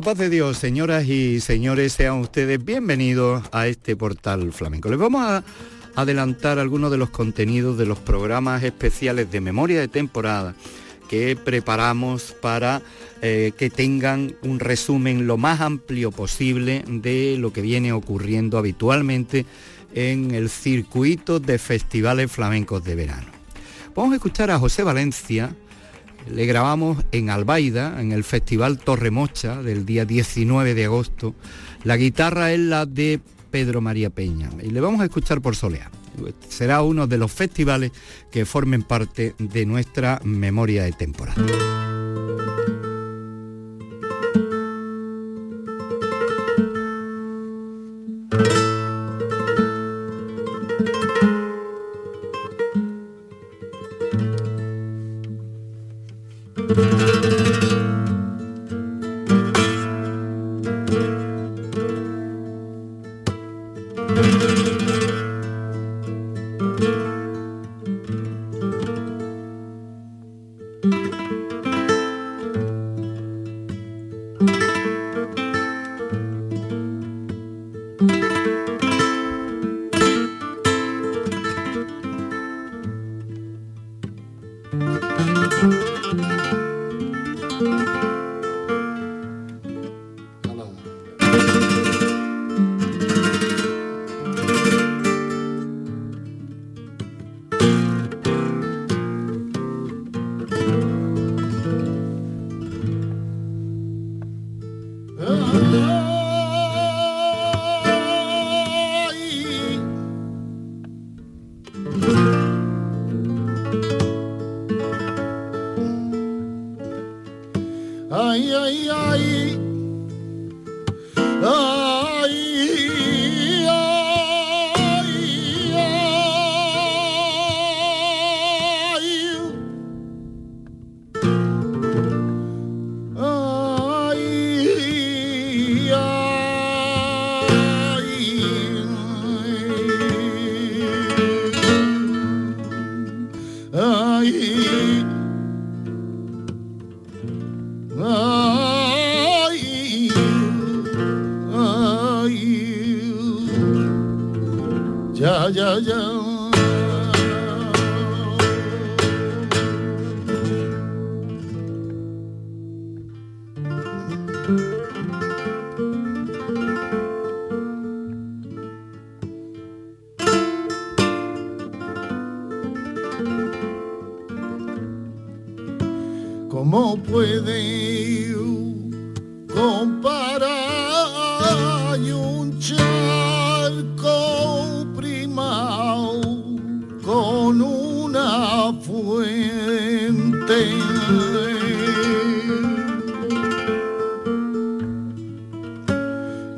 paz de Dios, señoras y señores, sean ustedes bienvenidos a este portal flamenco. Les vamos a adelantar algunos de los contenidos de los programas especiales de memoria de temporada que preparamos para eh, que tengan un resumen lo más amplio posible de lo que viene ocurriendo habitualmente en el circuito de festivales flamencos de verano. Vamos a escuchar a José Valencia, le grabamos en Albaida, en el Festival Torremocha del día 19 de agosto. La guitarra es la de Pedro María Peña y le vamos a escuchar por Soleá. Será uno de los festivales que formen parte de nuestra memoria de temporada. ¿Cómo puede comparar un charco primao con una fuente?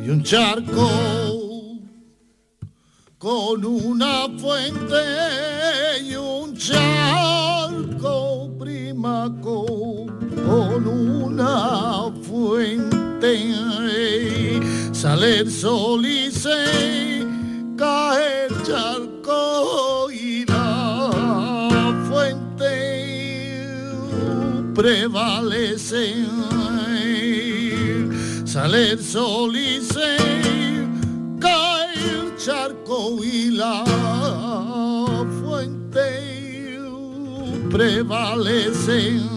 Y un charco con una fuente sale el sol y se cae el charco y la fuente prevalece. Sale el sol y se cae el charco y la fuente prevalece.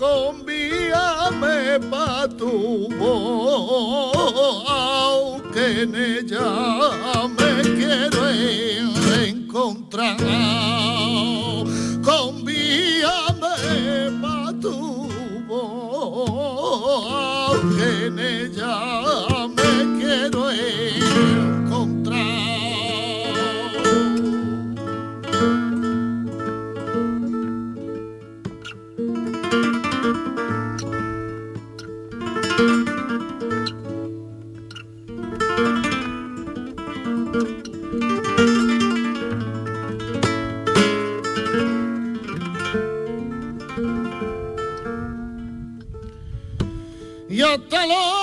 Convíame pa' tu voz, aunque en ella me quiero encontrar. Convíame pa' tu voz, aunque en ella y hasta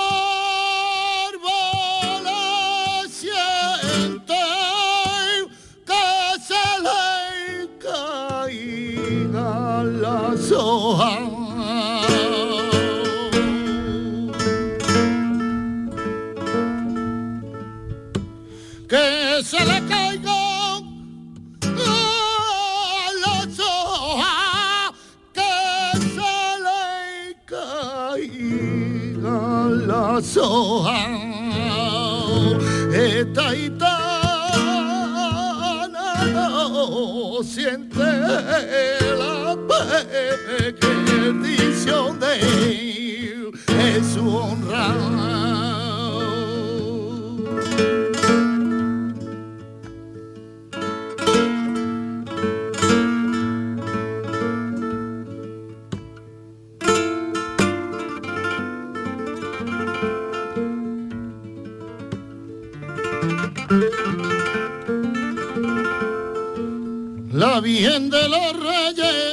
de los Reyes.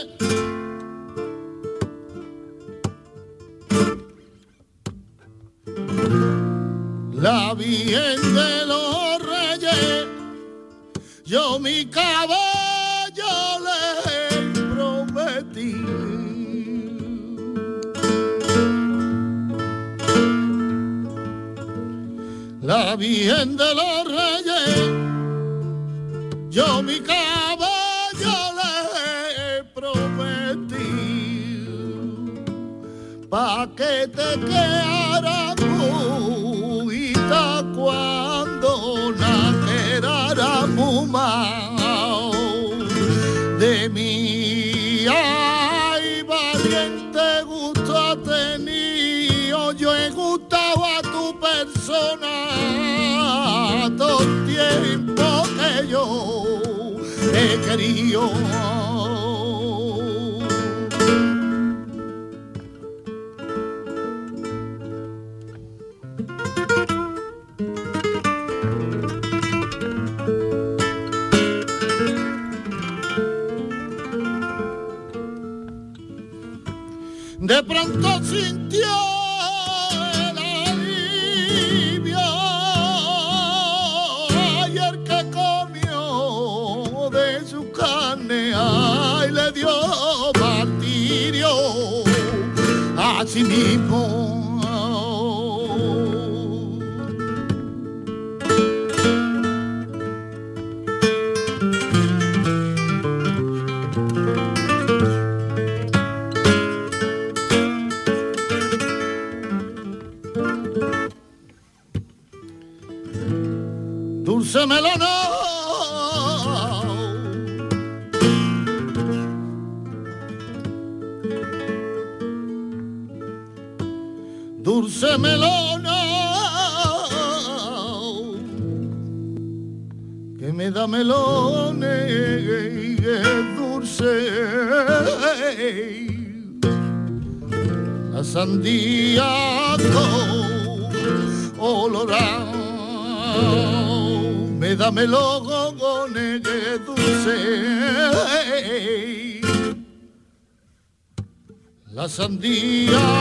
Que te quedara cuita cuando nacerá mumao de mí ay valiente gusto ha tenido yo he gustado a tu persona todo el tiempo que yo he querido de pronto sintió el alivio y el que comió de su carne. Ay le dio martirio a sí mismo me da melones dulce. La sandía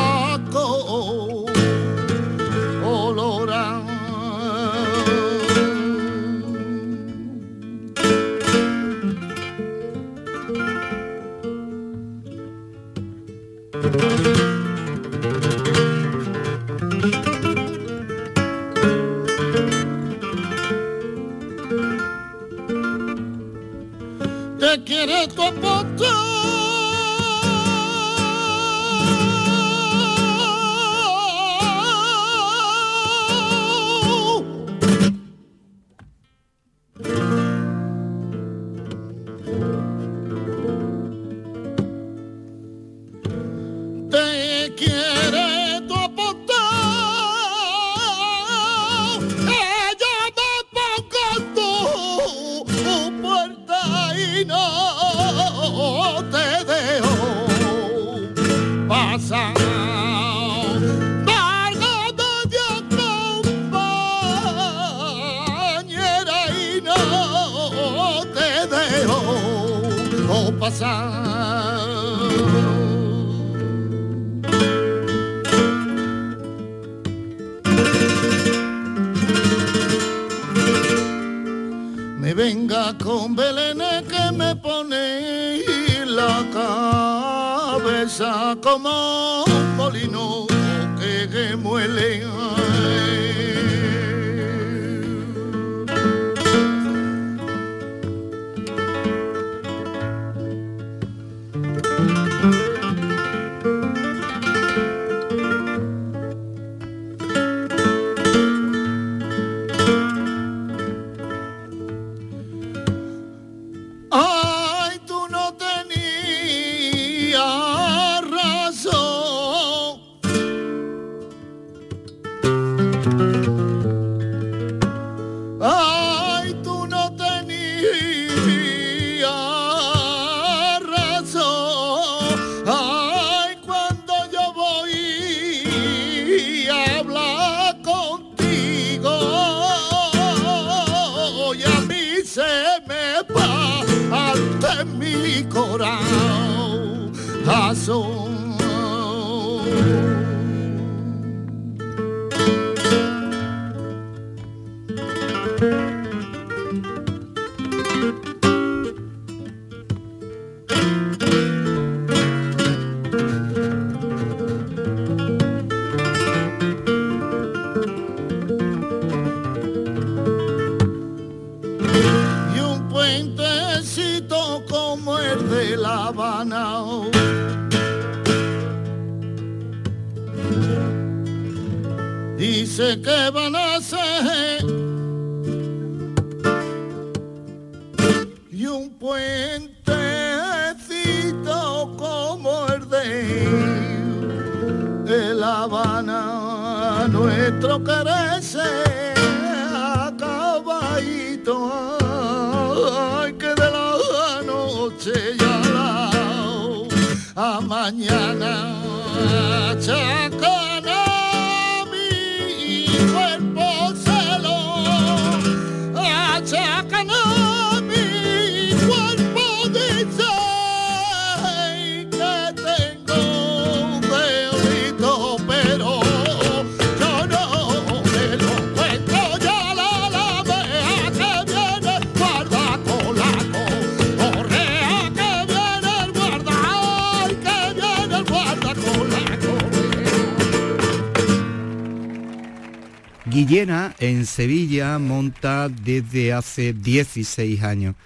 Guillena en Sevilla monta desde hace 16 años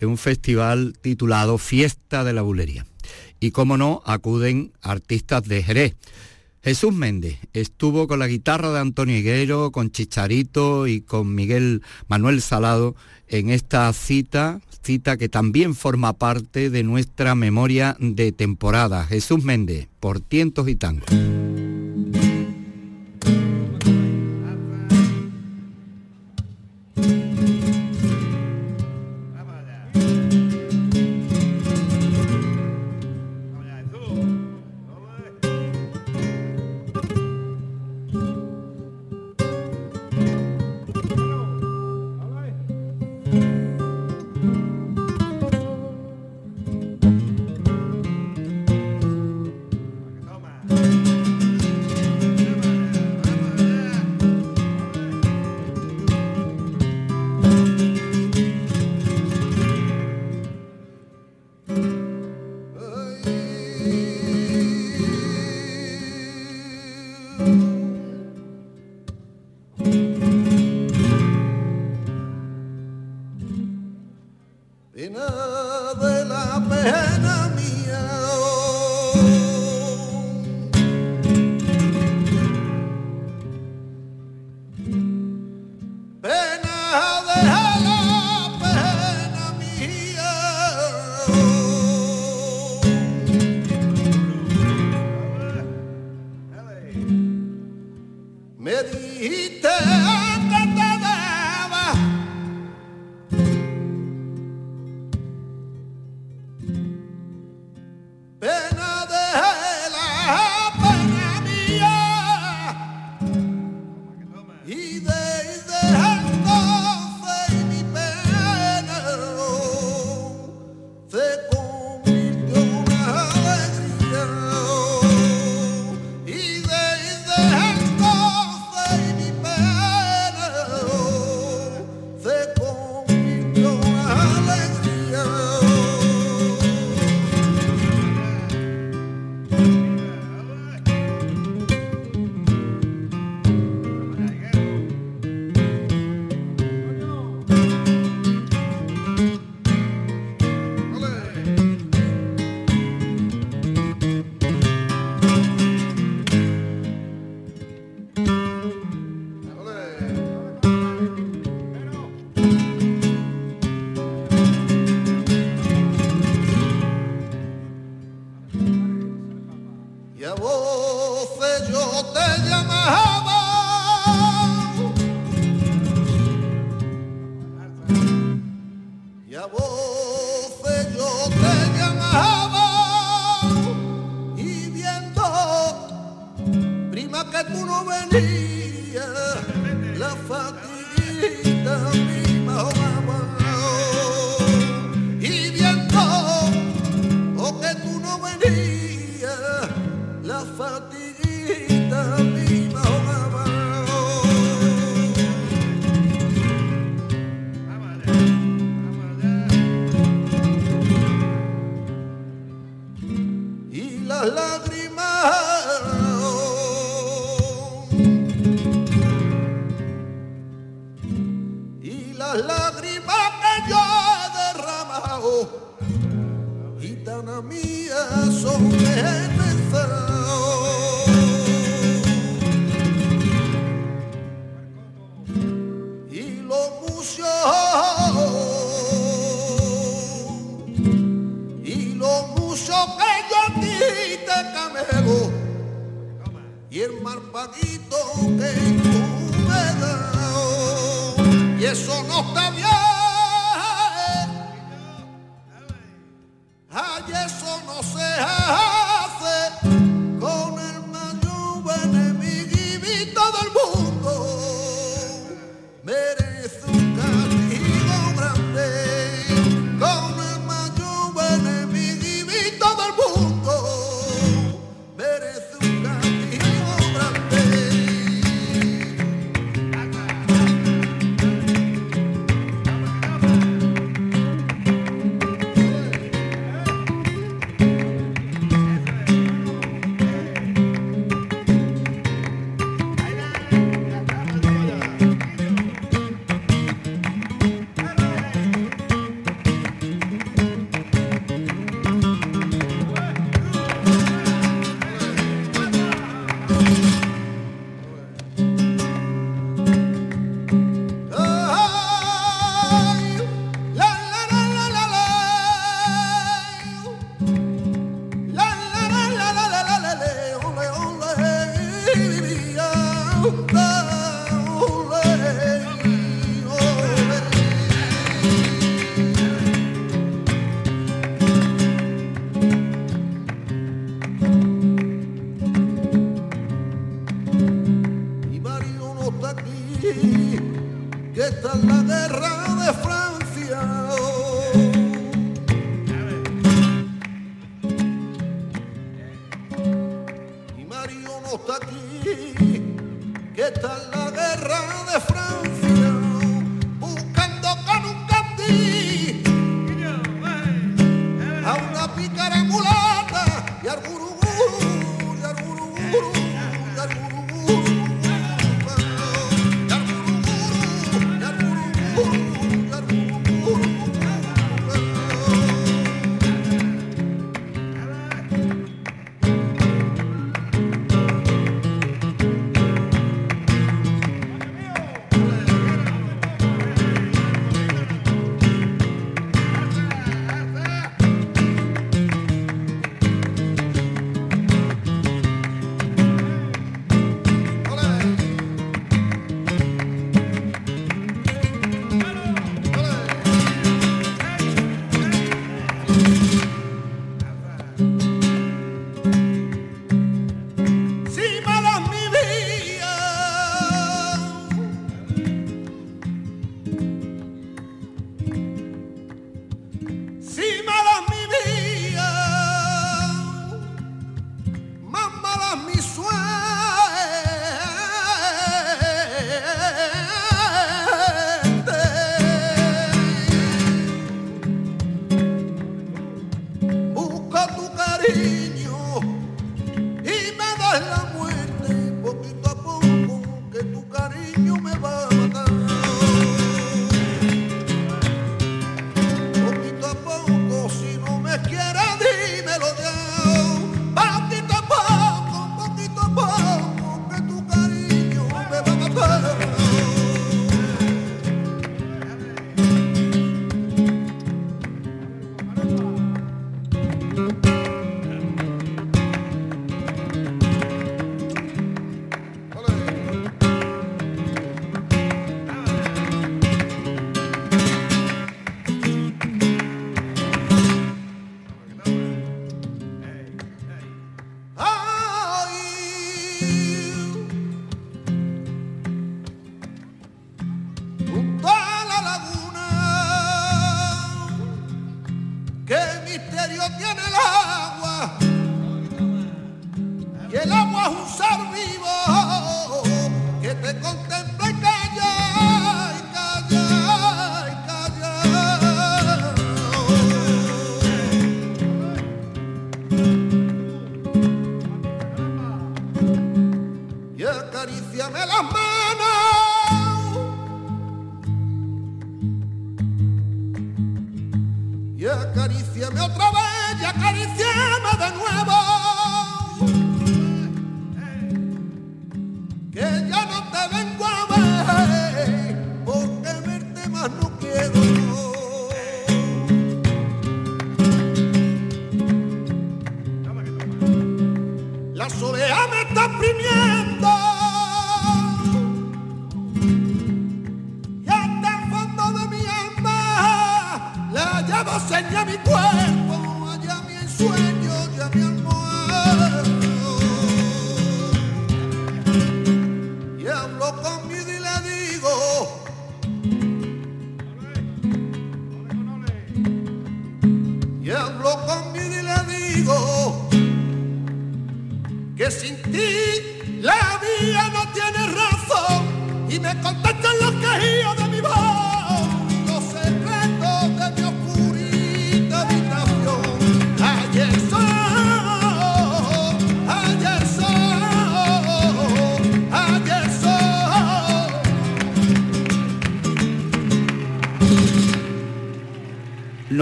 un festival titulado Fiesta de la Bulería. Y como no, acuden artistas de Jerez. Jesús Méndez estuvo con la guitarra de Antonio Higuero, con Chicharito y con Miguel Manuel Salado en esta cita, cita que también forma parte de nuestra memoria de temporada. Jesús Méndez, por tientos y tangos. me dijiste. na fatigita.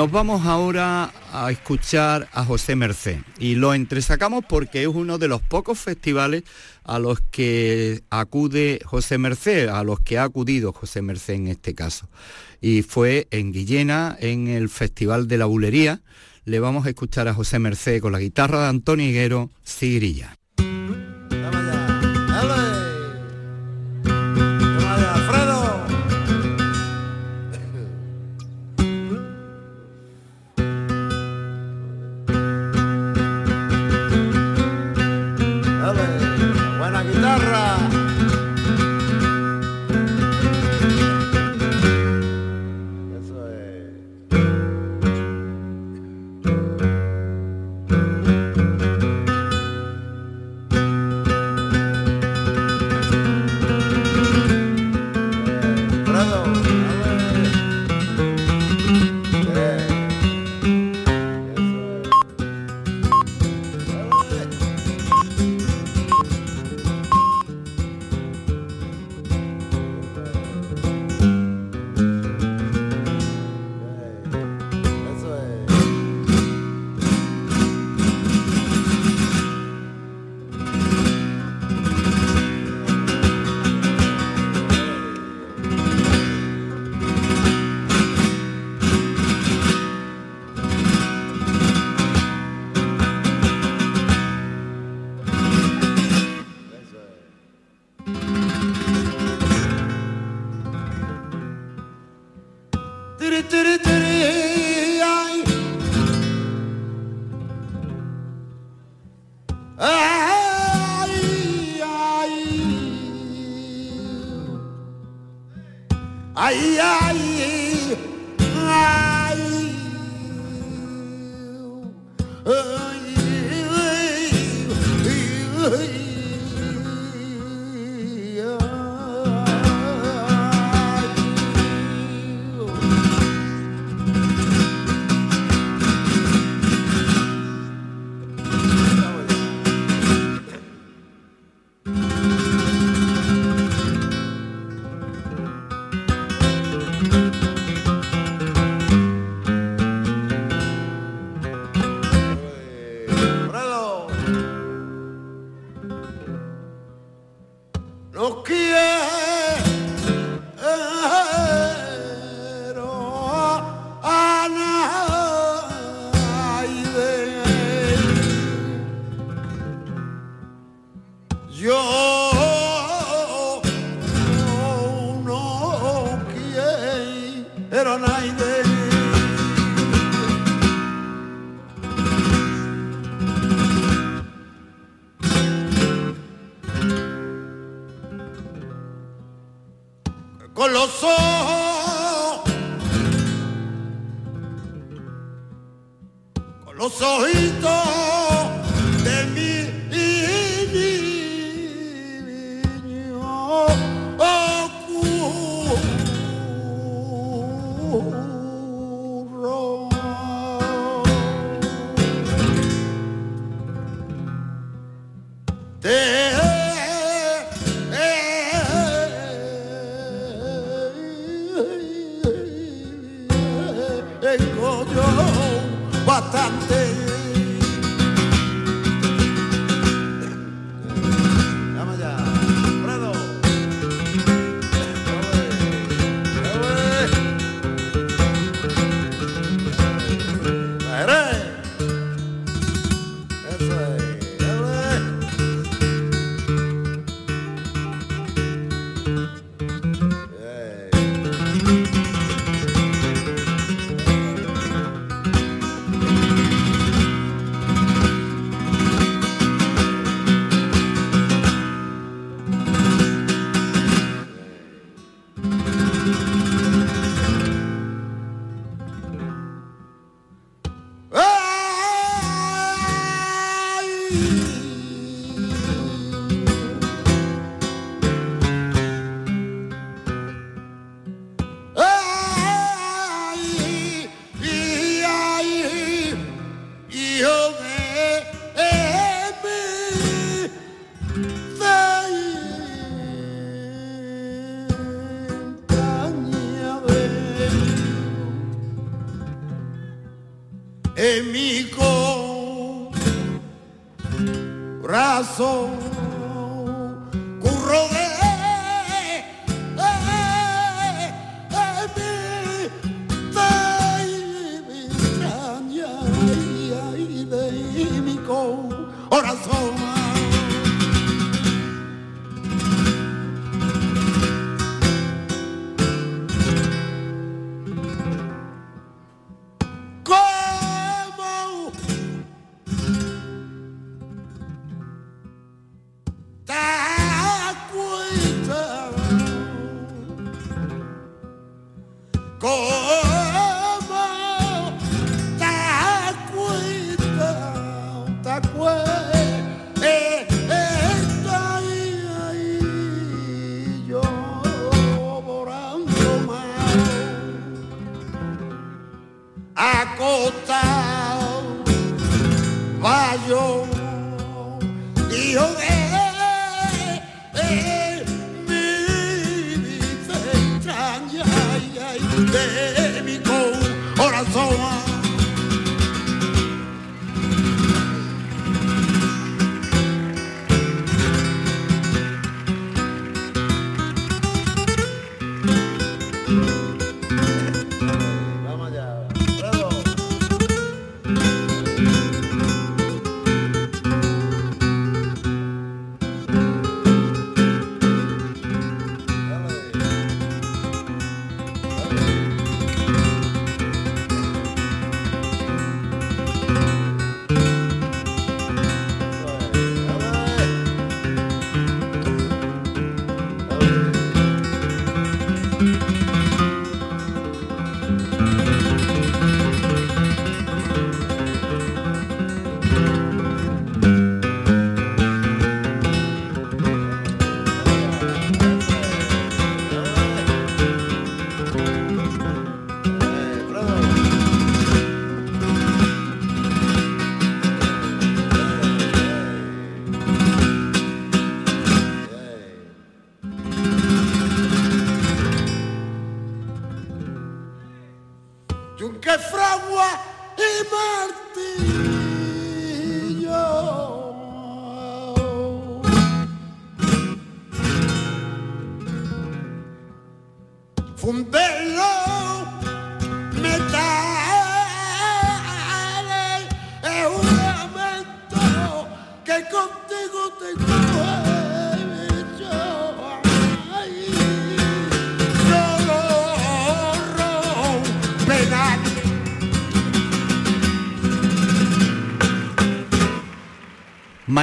Nos vamos ahora a escuchar a José Mercé y lo entresacamos porque es uno de los pocos festivales a los que acude José Mercé, a los que ha acudido José Mercé en este caso. Y fue en Guillena, en el Festival de la Bulería. Le vamos a escuchar a José Mercé con la guitarra de Antonio Higuero, Sigrilla. Ai, ai, ai. ai.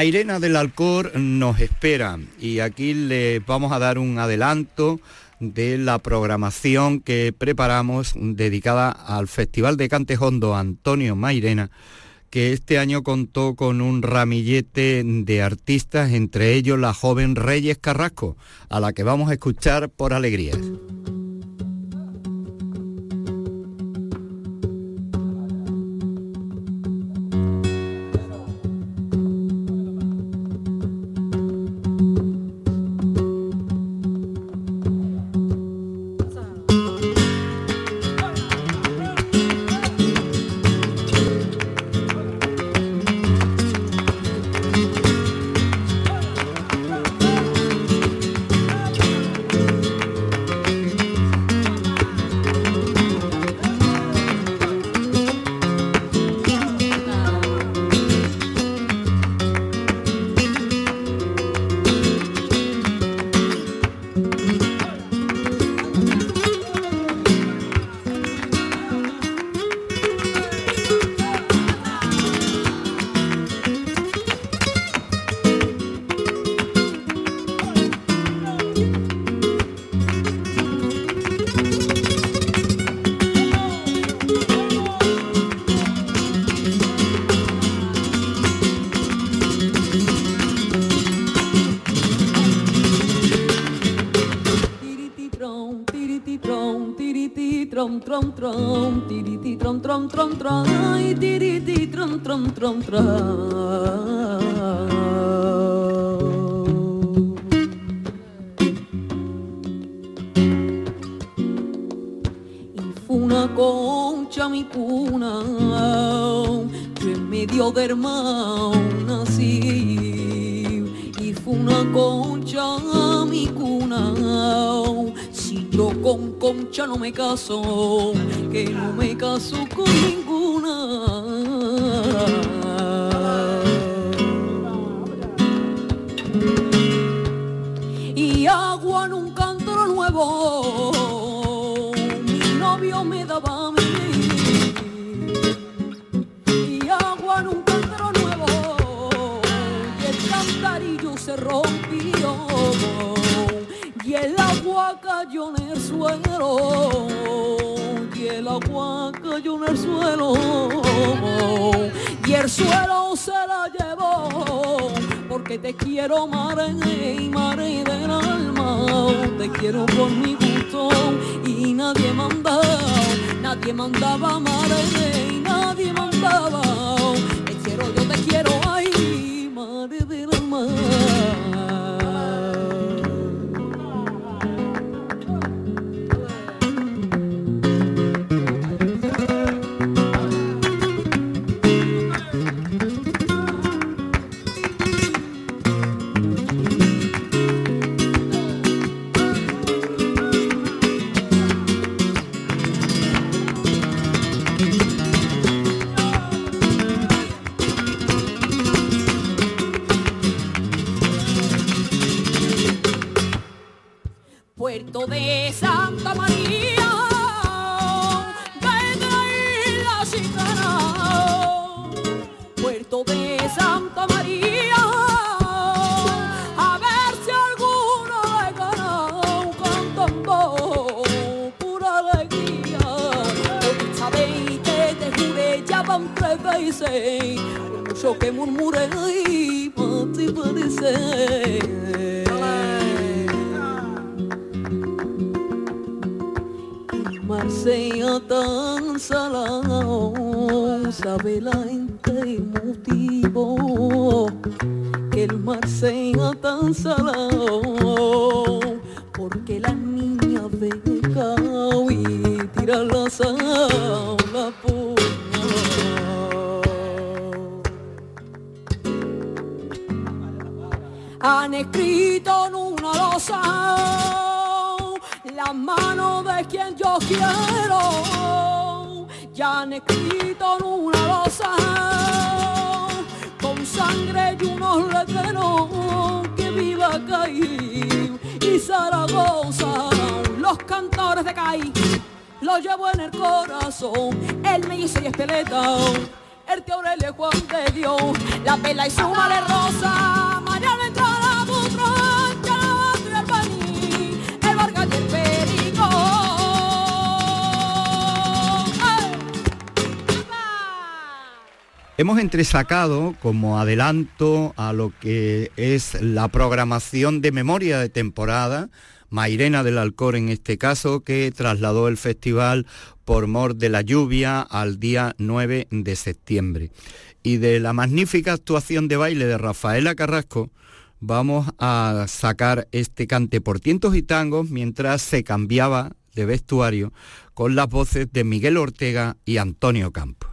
Mairena del Alcor nos espera y aquí le vamos a dar un adelanto de la programación que preparamos dedicada al Festival de Cantejondo Antonio Mairena que este año contó con un ramillete de artistas, entre ellos la joven Reyes Carrasco, a la que vamos a escuchar por trom trom, tiriti trom trom trom trom, tiriti trom trom trom trom. Cayó en el suelo. Agua cayó en el suelo. Y el suelo se la llevó porque te quiero madre y madre del alma. Te quiero por mi gusto y nadie mandaba nadie mandaba madre y nadie mandaba. Te quiero yo te quiero ay madre del alma salado sabe la gente el motivo que el mar sea tan salado porque las niñas de cao y tiran la sal la Han escrito en una losa la mano de quien yo quiero ya han escrito en una losa con sangre y unos letreros que viva Caí y Zaragoza, los cantores de Caí, lo llevo en el corazón, el mellizo y esteleta, el teorel de Juan de Dios, la pela y súmale rosa, María Ventura. Hemos entresacado como adelanto a lo que es la programación de memoria de temporada, Mairena del Alcor en este caso, que trasladó el festival por mor de la lluvia al día 9 de septiembre. Y de la magnífica actuación de baile de Rafaela Carrasco, vamos a sacar este cante por tientos y tangos mientras se cambiaba de vestuario con las voces de Miguel Ortega y Antonio Campos.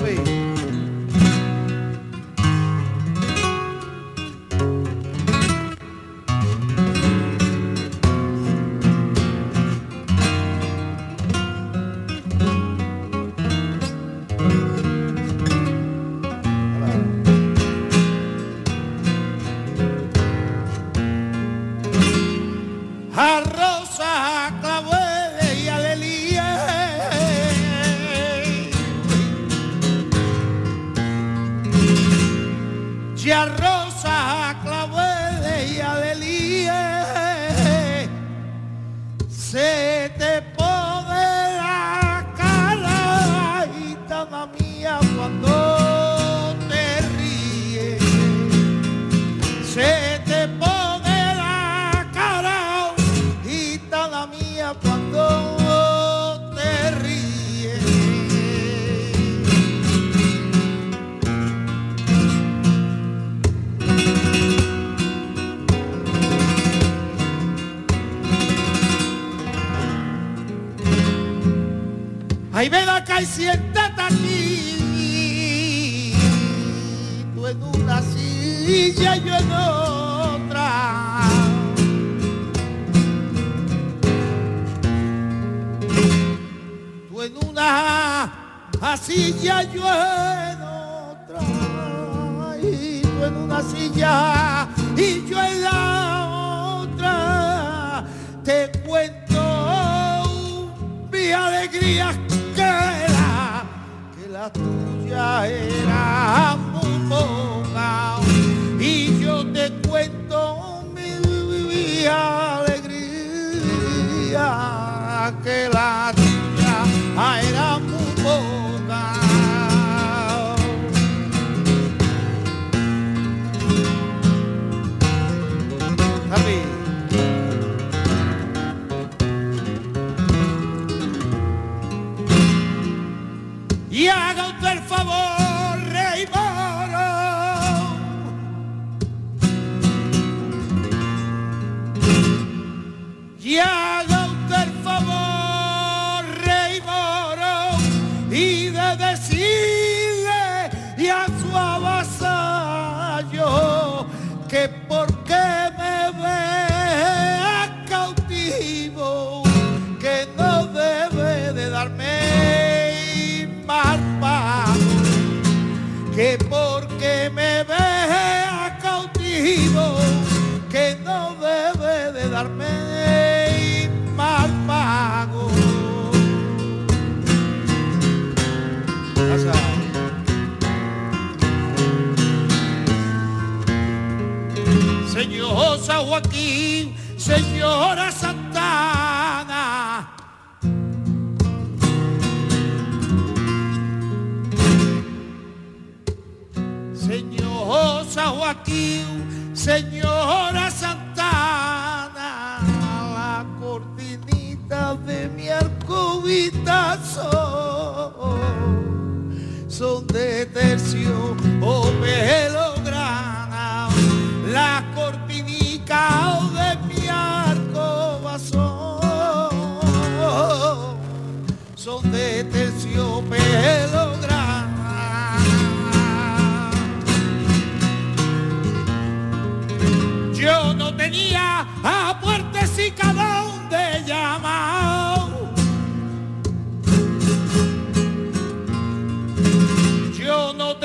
Se que la, que la tuya era muy poca. Y yo te cuento mi alegría que la señora Santana. Señor San Joaquín, señora Santana, la cortinita de mi arcobita son, son de tercio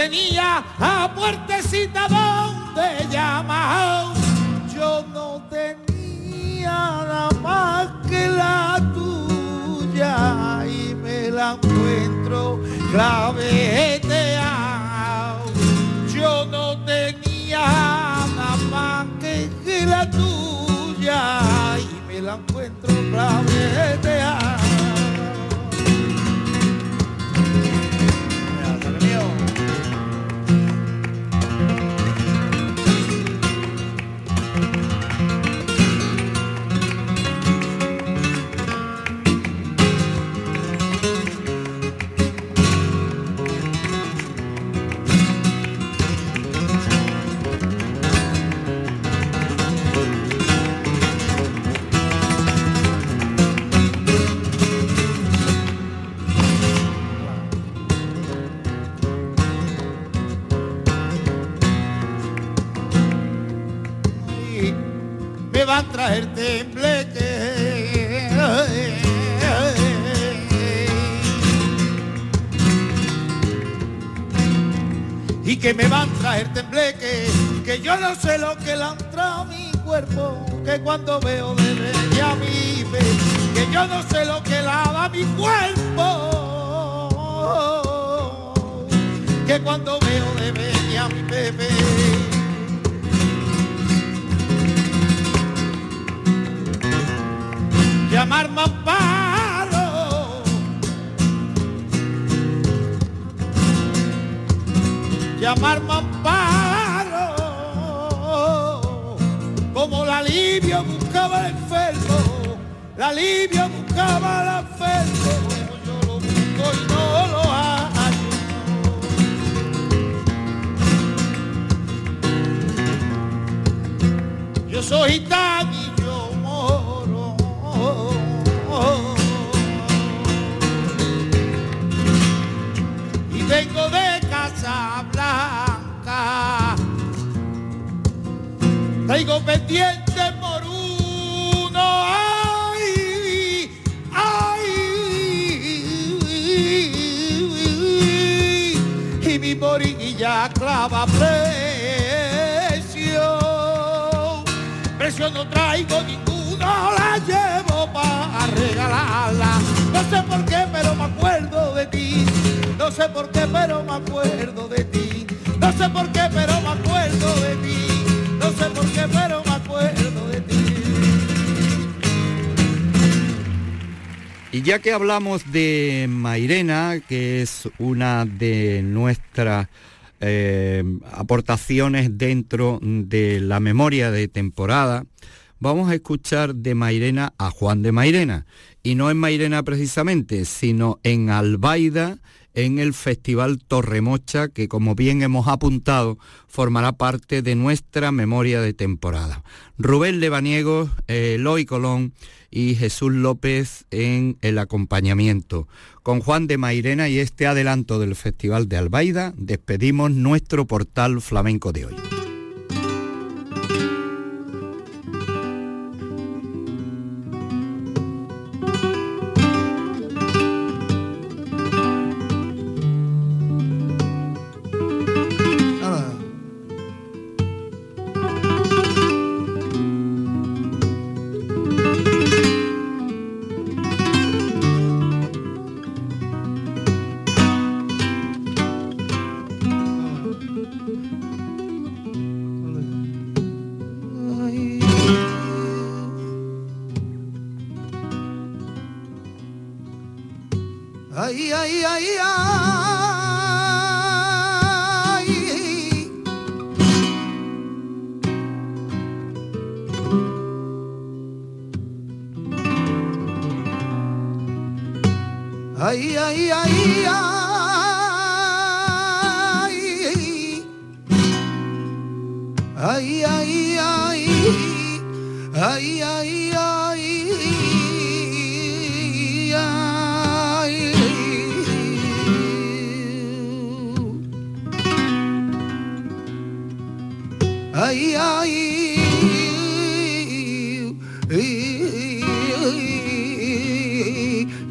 Tenía a puertecita donde llamar. Yo no tenía nada más que la tuya y me la encuentro claveteado. Yo no tenía nada más que, la tuya y me la encuentro claveteado. Va a traer tembleque. Y que me van a traer tembleque, que yo no sé lo que le han traído a mi cuerpo, que cuando veo de bebé a mi que yo no sé lo que le da a mi cuerpo, que cuando veo de bebé a mi bebé. Llamar amparo. Llamar amparo. Como la alivio buscaba el enfermo, la alivio buscaba al enfermo. Yo lo busco y no lo hallo. Yo soy gitano traigo pendiente por uno. Ay, ay, y mi morilla clava precio. Precio no traigo ninguno, la llevo para regalarla. No sé por qué, pero me acuerdo de ti. No sé por qué, pero me acuerdo de ti. No sé por qué, pero me acuerdo de ti. Y ya que hablamos de Mairena, que es una de nuestras eh, aportaciones dentro de la memoria de temporada, vamos a escuchar de Mairena a Juan de Mairena. Y no en Mairena precisamente, sino en Albaida, en el Festival Torremocha, que como bien hemos apuntado, formará parte de nuestra memoria de temporada. Rubén Lebaniego, Eloy Colón y Jesús López en el acompañamiento. Con Juan de Mairena y este adelanto del Festival de Albaida, despedimos nuestro portal flamenco de hoy.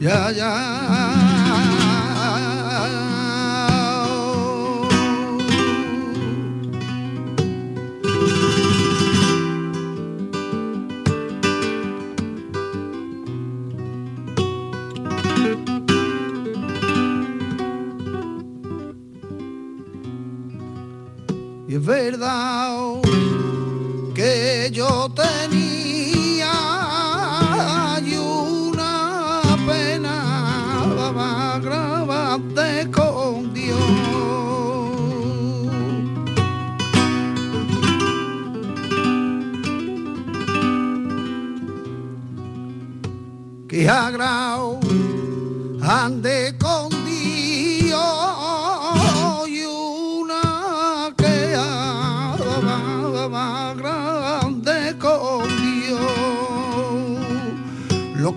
yeah, yeah. verdad que yo tenía y una pena grabada con Dios. Que agrado ande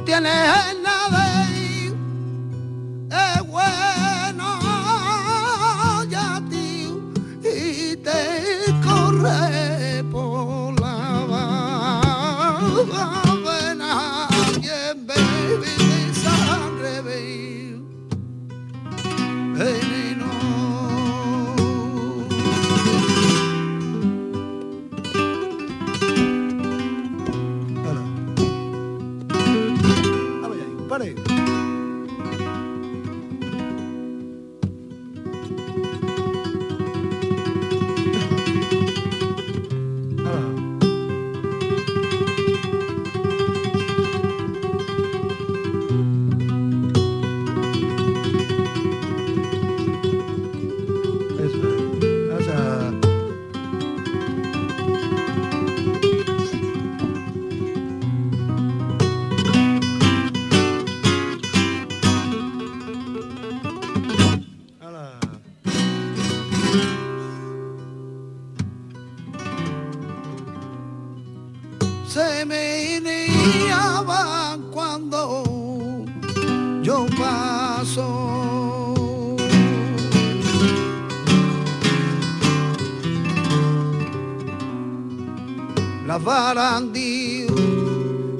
No tiene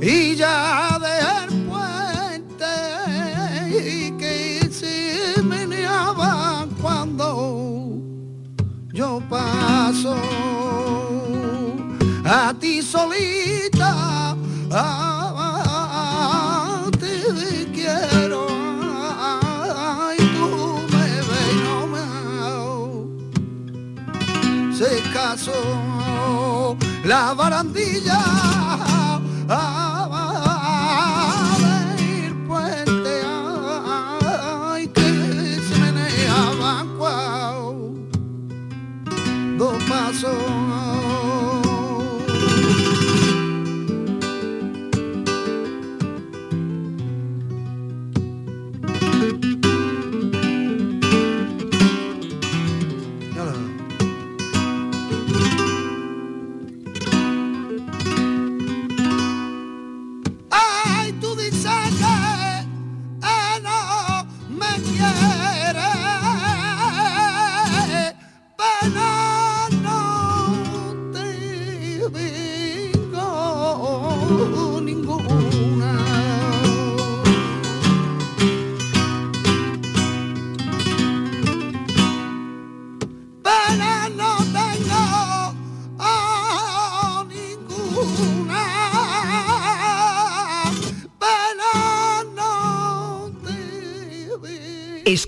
Y ya del puente y que se meneaban cuando yo paso. A ti solita te la barandilla